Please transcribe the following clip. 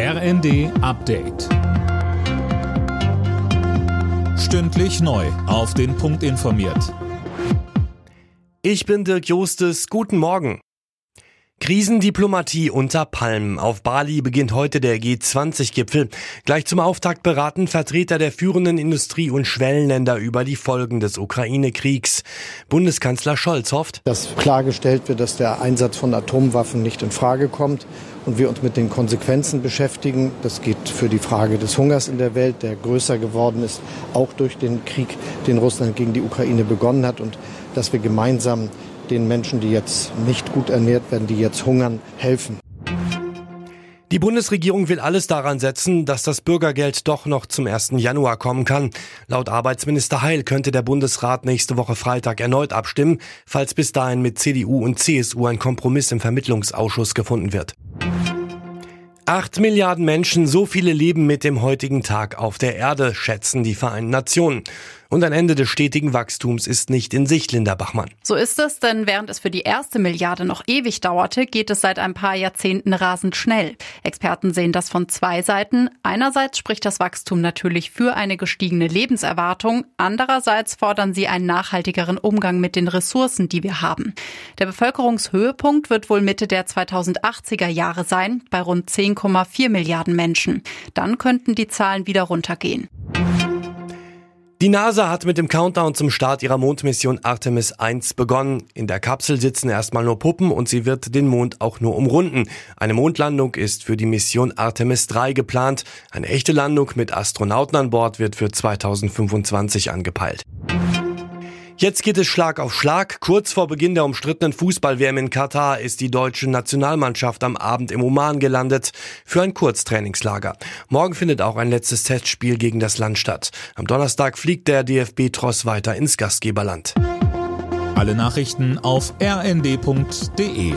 RND Update. Stündlich neu. Auf den Punkt informiert. Ich bin Dirk Jostes. Guten Morgen. Krisendiplomatie unter Palmen. Auf Bali beginnt heute der G20-Gipfel. Gleich zum Auftakt beraten Vertreter der führenden Industrie- und Schwellenländer über die Folgen des Ukraine-Kriegs. Bundeskanzler Scholz hofft, dass klargestellt wird, dass der Einsatz von Atomwaffen nicht in Frage kommt und wir uns mit den Konsequenzen beschäftigen. Das geht für die Frage des Hungers in der Welt, der größer geworden ist, auch durch den Krieg, den Russland gegen die Ukraine begonnen hat und dass wir gemeinsam den Menschen, die jetzt nicht gut ernährt werden, die jetzt hungern, helfen. Die Bundesregierung will alles daran setzen, dass das Bürgergeld doch noch zum 1. Januar kommen kann. Laut Arbeitsminister Heil könnte der Bundesrat nächste Woche Freitag erneut abstimmen, falls bis dahin mit CDU und CSU ein Kompromiss im Vermittlungsausschuss gefunden wird. Acht Milliarden Menschen, so viele leben mit dem heutigen Tag auf der Erde, schätzen die Vereinten Nationen. Und ein Ende des stetigen Wachstums ist nicht in Sicht, Linda Bachmann. So ist es, denn während es für die erste Milliarde noch ewig dauerte, geht es seit ein paar Jahrzehnten rasend schnell. Experten sehen das von zwei Seiten. Einerseits spricht das Wachstum natürlich für eine gestiegene Lebenserwartung. Andererseits fordern sie einen nachhaltigeren Umgang mit den Ressourcen, die wir haben. Der Bevölkerungshöhepunkt wird wohl Mitte der 2080er Jahre sein, bei rund 10,4 Milliarden Menschen. Dann könnten die Zahlen wieder runtergehen. Die NASA hat mit dem Countdown zum Start ihrer Mondmission Artemis 1 begonnen. In der Kapsel sitzen erstmal nur Puppen und sie wird den Mond auch nur umrunden. Eine Mondlandung ist für die Mission Artemis 3 geplant. Eine echte Landung mit Astronauten an Bord wird für 2025 angepeilt. Jetzt geht es Schlag auf Schlag. Kurz vor Beginn der umstrittenen Fußball-WM in Katar ist die deutsche Nationalmannschaft am Abend im Oman gelandet für ein Kurztrainingslager. Morgen findet auch ein letztes Testspiel gegen das Land statt. Am Donnerstag fliegt der DFB-Tross weiter ins Gastgeberland. Alle Nachrichten auf rnd.de